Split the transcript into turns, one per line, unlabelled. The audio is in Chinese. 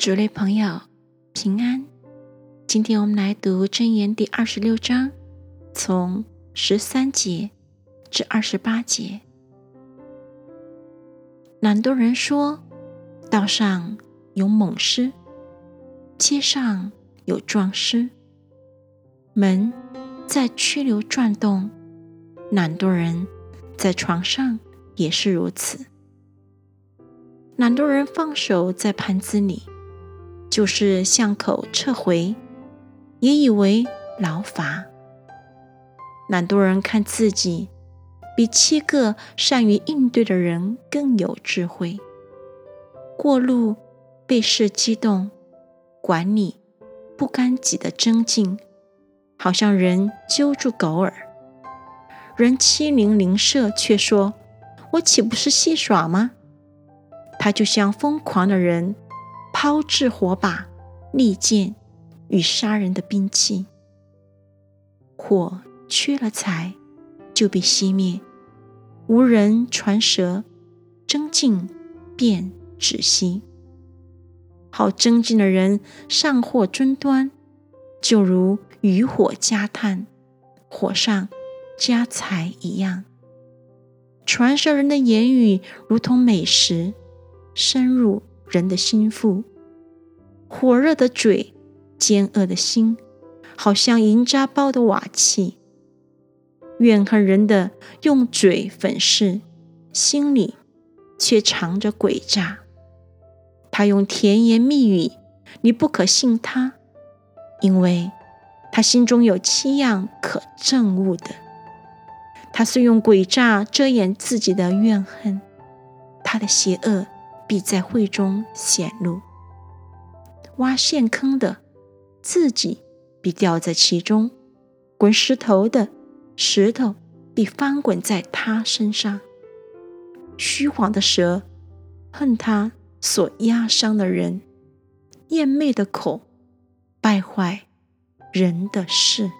主类朋友平安，今天我们来读箴言第二十六章，从十三节至二十八节。懒惰人说：“道上有猛狮，街上有壮狮，门在曲流转动。懒惰人在床上也是如此。懒惰人放手在盘子里。”就是巷口撤回，也以为劳乏。懒惰人看自己比七个善于应对的人更有智慧。过路被事激动，管理不甘己的争竞，好像人揪住狗耳。人欺凌邻舍，却说：“我岂不是戏耍吗？”他就像疯狂的人。抛掷火把、利剑与杀人的兵器，火缺了柴就被熄灭；无人传舌，争竞便止息。好争竞的人上货争端，就如渔火加炭，火上加柴一样。传舌人的言语如同美食，深入。人的心腹，火热的嘴，奸恶的心，好像银渣包的瓦器。怨恨人的用嘴粉饰，心里却藏着诡诈。他用甜言蜜语，你不可信他，因为他心中有七样可憎恶的。他是用诡诈遮掩自己的怨恨，他的邪恶。必在会中显露。挖陷坑的，自己必掉在其中；滚石头的，石头必翻滚在他身上。虚晃的蛇，恨他所压伤的人；厌媚的口，败坏人的事。